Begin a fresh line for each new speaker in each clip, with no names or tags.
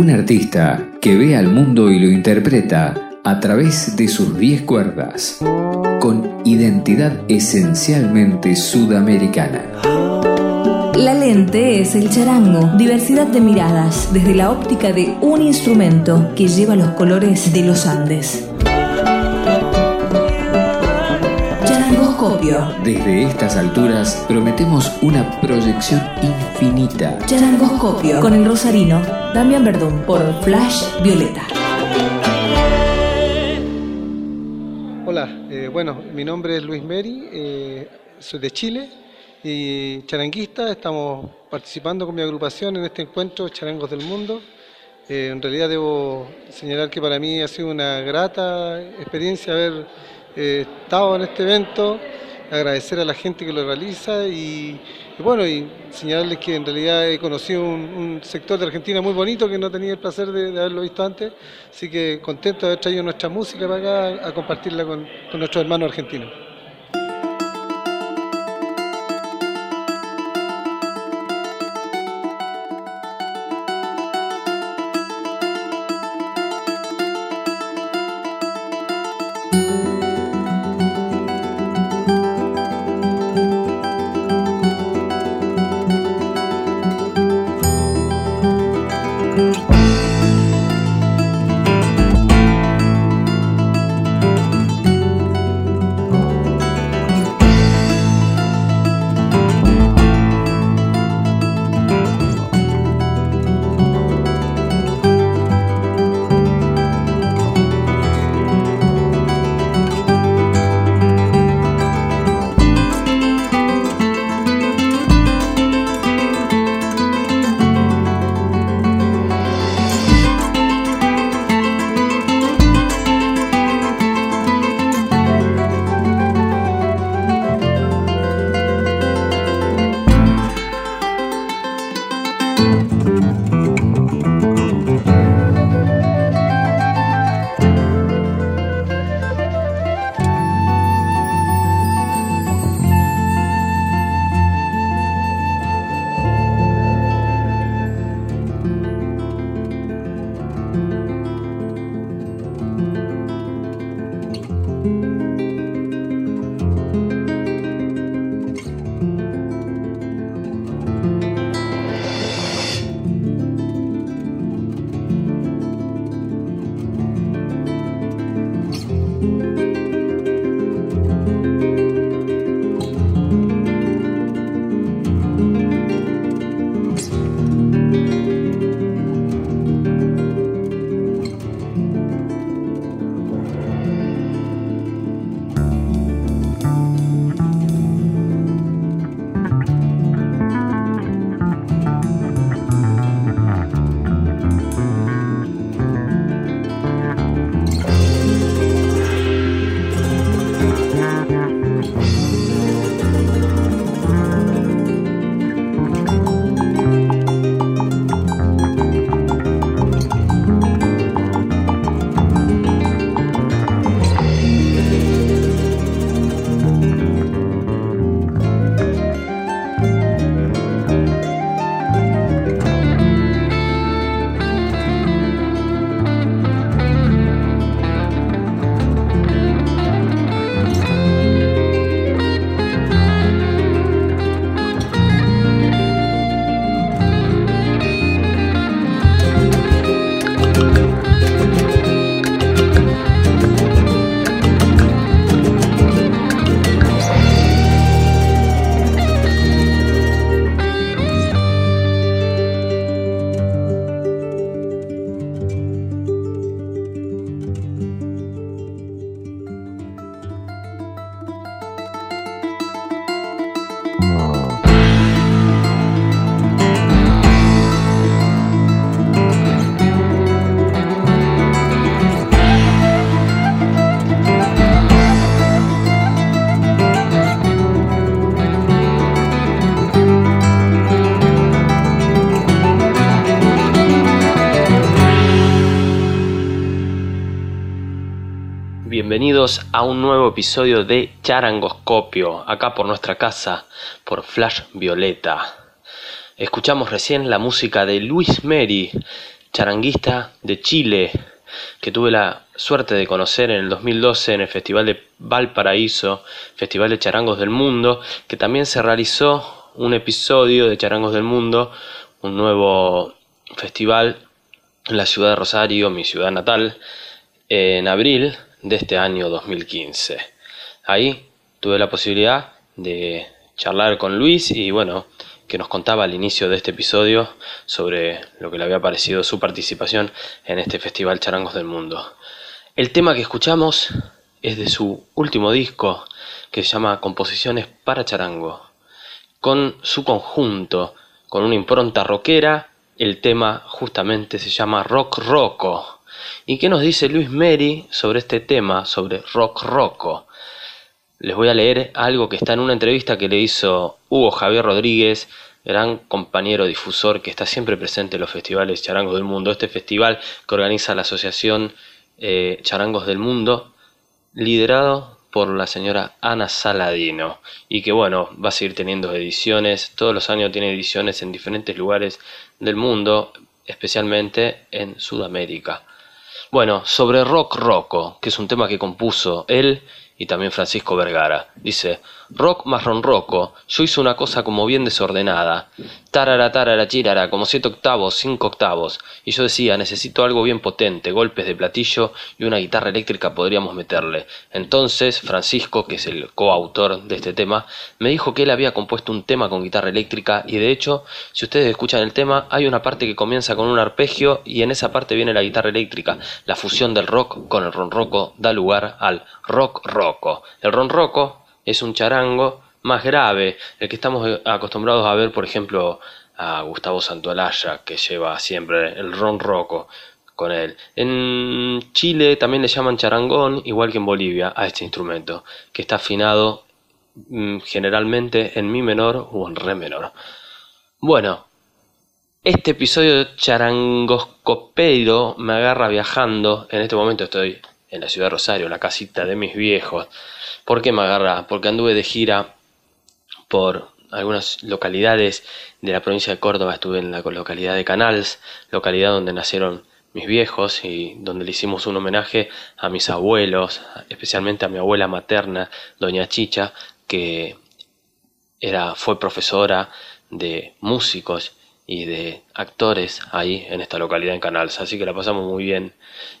Un artista que ve al mundo y lo interpreta a través de sus diez cuerdas, con identidad esencialmente sudamericana.
La lente es el charango, diversidad de miradas desde la óptica de un instrumento que lleva los colores de los Andes.
Desde estas alturas prometemos una proyección infinita.
Charangoscopio con el rosarino Damián Verdún por Flash Violeta.
Hola, eh, bueno, mi nombre es Luis Meri, eh, soy de Chile y charanguista. Estamos participando con mi agrupación en este encuentro Charangos del Mundo. Eh, en realidad debo señalar que para mí ha sido una grata experiencia haber eh, estado en este evento, agradecer a la gente que lo realiza y, bueno, y señalarles que en realidad he conocido un, sector de Argentina muy bonito que no tenía el placer de, haberlo visto antes, así que contento de haber traído nuestra música para acá a compartirla con nuestros hermanos argentinos.
Bienvenidos a un nuevo episodio de Charangoscopio, acá por nuestra casa, por Flash Violeta. Escuchamos recién la música de Luis Meri, charanguista de Chile, que tuve la suerte de conocer en el 2012 en el Festival de Valparaíso, Festival de Charangos del Mundo, que también se realizó un episodio de Charangos del Mundo, un nuevo festival en la ciudad de Rosario, mi ciudad natal, en abril de este año 2015. Ahí tuve la posibilidad de charlar con Luis y bueno, que nos contaba al inicio de este episodio sobre lo que le había parecido su participación en este Festival Charangos del Mundo. El tema que escuchamos es de su último disco que se llama Composiciones para Charango. Con su conjunto, con una impronta rockera, el tema justamente se llama Rock Rocco. ¿Y qué nos dice Luis Mary sobre este tema, sobre Rock Rocco? Les voy a leer algo que está en una entrevista que le hizo Hugo Javier Rodríguez, gran compañero difusor que está siempre presente en los festivales charangos del mundo. Este festival que organiza la Asociación eh, Charangos del Mundo, liderado por la señora Ana Saladino y que bueno, va a seguir teniendo ediciones, todos los años tiene ediciones en diferentes lugares del mundo, especialmente en Sudamérica. Bueno, sobre Rock Rocco, que es un tema que compuso él y también Francisco Vergara. Dice, rock marrón roco, yo hice una cosa como bien desordenada. Tarara, tarara, chirara, como siete octavos, cinco octavos. Y yo decía, necesito algo bien potente, golpes de platillo y una guitarra eléctrica podríamos meterle. Entonces, Francisco, que es el coautor de este tema, me dijo que él había compuesto un tema con guitarra eléctrica y de hecho, si ustedes escuchan el tema, hay una parte que comienza con un arpegio y en esa parte viene la guitarra eléctrica. La fusión del rock con el ronroco da lugar al rock roco. El ronroco es un charango más grave, el que estamos acostumbrados a ver, por ejemplo, a Gustavo Santualaya, que lleva siempre el ronroco con él. En Chile también le llaman charangón, igual que en Bolivia, a este instrumento, que está afinado mm, generalmente en mi menor o en re menor. Bueno, este episodio charangoscopero me agarra viajando. En este momento estoy en la ciudad de Rosario, la casita de mis viejos. ¿Por qué me agarra? Porque anduve de gira por algunas localidades de la provincia de Córdoba. Estuve en la localidad de Canals, localidad donde nacieron mis viejos y donde le hicimos un homenaje a mis abuelos, especialmente a mi abuela materna, doña Chicha, que era, fue profesora de músicos y de actores ahí en esta localidad en Canals, así que la pasamos muy bien.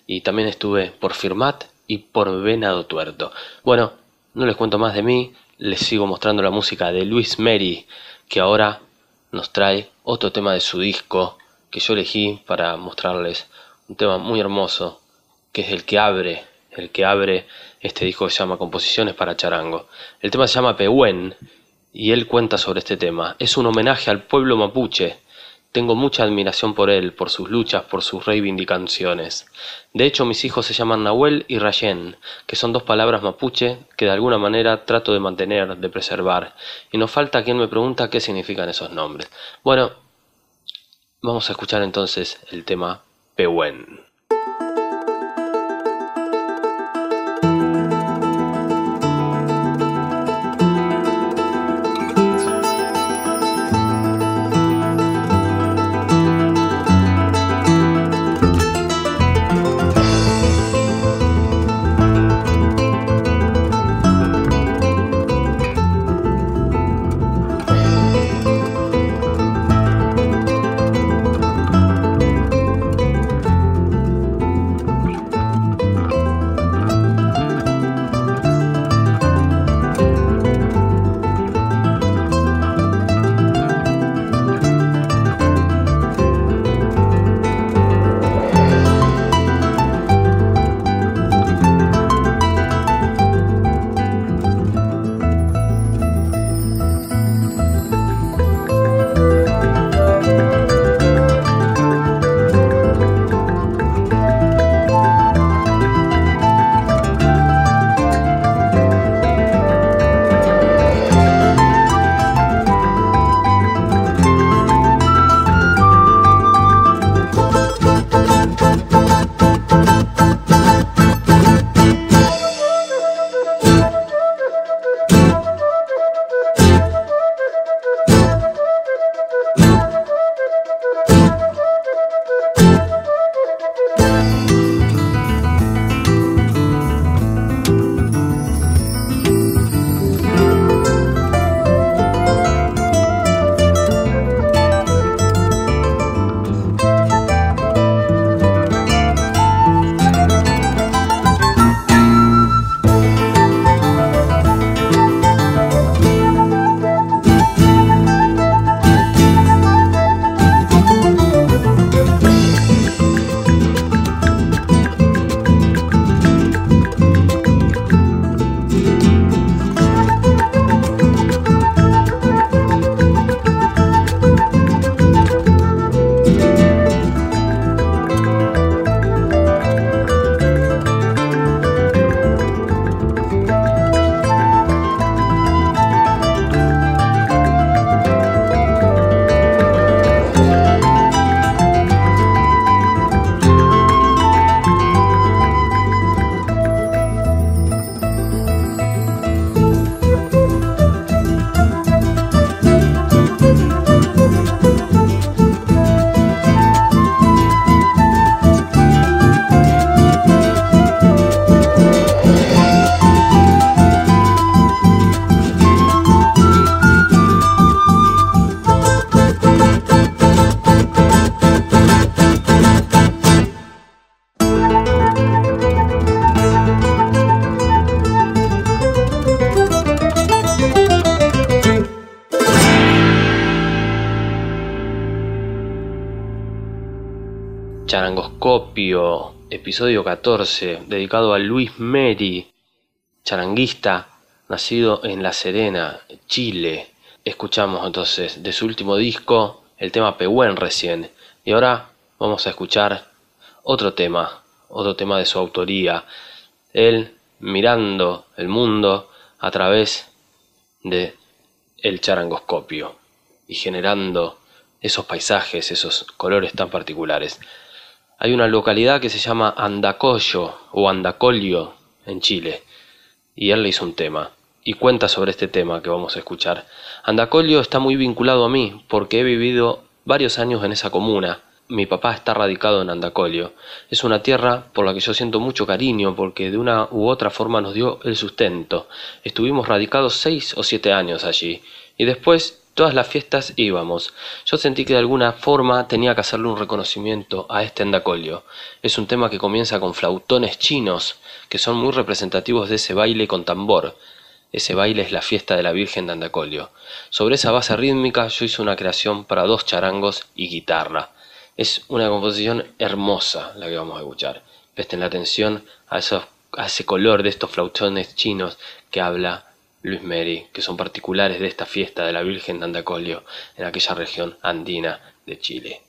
Y también estuve por Firmat y por Venado Tuerto. Bueno, no les cuento más de mí, les sigo mostrando la música de Luis Mary, que ahora nos trae otro tema de su disco que yo elegí para mostrarles un tema muy hermoso, que es el que abre, el que abre este disco que se llama Composiciones para Charango. El tema se llama Pehuen y él cuenta sobre este tema. Es un homenaje al pueblo mapuche tengo mucha admiración por él, por sus luchas, por sus reivindicaciones. De hecho, mis hijos se llaman Nahuel y Rayen, que son dos palabras mapuche que de alguna manera trato de mantener, de preservar. Y nos falta quien me pregunta qué significan esos nombres. Bueno, vamos a escuchar entonces el tema Pehuen. Episodio 14, dedicado a Luis Meri, charanguista, nacido en La Serena, Chile. Escuchamos entonces de su último disco el tema Pehuen recién. Y ahora vamos a escuchar otro tema, otro tema de su autoría. Él mirando el mundo a través de el charangoscopio y generando esos paisajes, esos colores tan particulares. Hay una localidad que se llama Andacollo o Andacolio en Chile y él le hizo un tema y cuenta sobre este tema que vamos a escuchar. Andacolio está muy vinculado a mí porque he vivido varios años en esa comuna mi papá está radicado en Andacolio. Es una tierra por la que yo siento mucho cariño porque de una u otra forma nos dio el sustento. Estuvimos radicados seis o siete años allí y después todas las fiestas íbamos. Yo sentí que de alguna forma tenía que hacerle un reconocimiento a este Andacolio. Es un tema que comienza con flautones chinos que son muy representativos de ese baile con tambor. Ese baile es la fiesta de la Virgen de Andacolio. Sobre esa base rítmica yo hice una creación para dos charangos y guitarra. Es una composición hermosa la que vamos a escuchar. Presten la atención a, a ese color de estos flautones chinos que habla Luis Meri, que son particulares de esta fiesta de la Virgen de Andacolio en aquella región andina de Chile.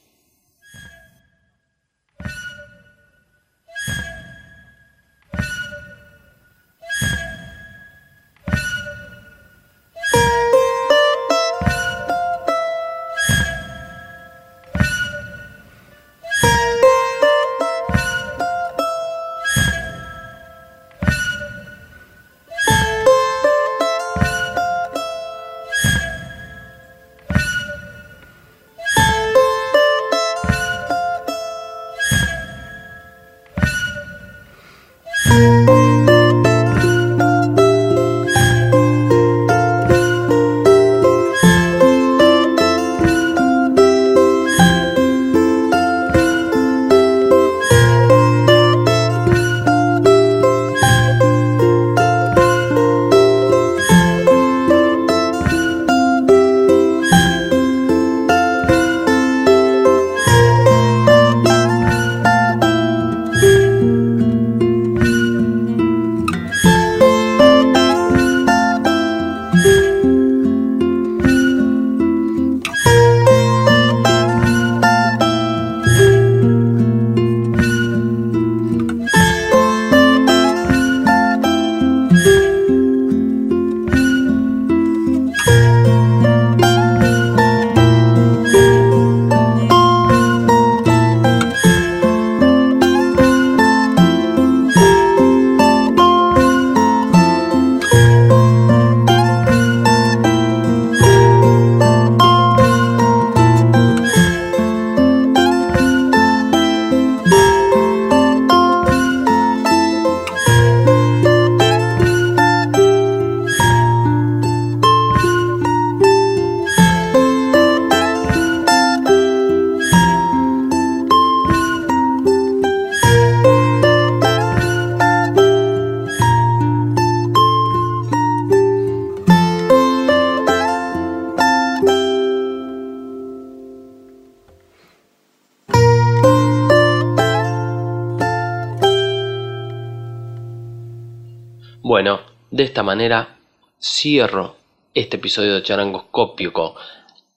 Bueno, de esta manera cierro este episodio de Charangoscópico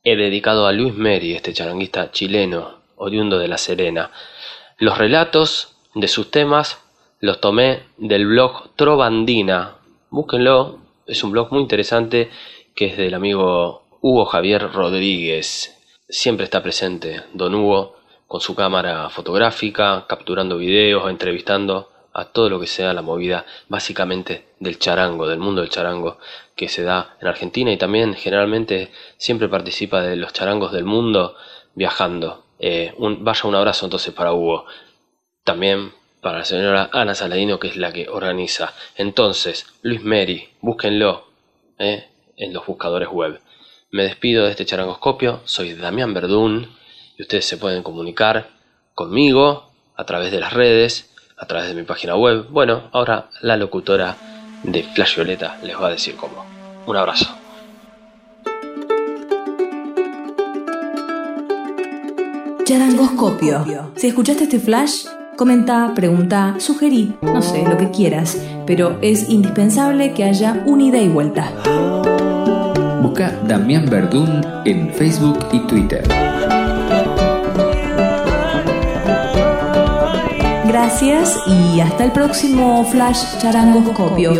he dedicado a Luis Meri, este charanguista chileno, oriundo de La Serena. Los relatos de sus temas los tomé del blog Trovandina. Búsquenlo, es un blog muy interesante que es del amigo Hugo Javier Rodríguez. Siempre está presente don Hugo con su cámara fotográfica, capturando videos, entrevistando a todo lo que sea la movida básicamente del charango, del mundo del charango que se da en Argentina y también generalmente siempre participa de los charangos del mundo viajando. Eh, vaya un abrazo entonces para Hugo. También para la señora Ana Saladino que es la que organiza. Entonces, Luis Meri, búsquenlo eh, en los buscadores web. Me despido de este charangoscopio, soy Damián Verdún y ustedes se pueden comunicar conmigo a través de las redes a través de mi página web. Bueno, ahora la locutora de Flash Violeta les va a decir cómo. Un abrazo.
Charangoscopio. Si escuchaste este flash, comenta, pregunta, sugerí, no sé, lo que quieras, pero es indispensable que haya una ida y vuelta.
Busca Damián Verdún en Facebook y Twitter.
Gracias y hasta el próximo Flash Charangoscopio.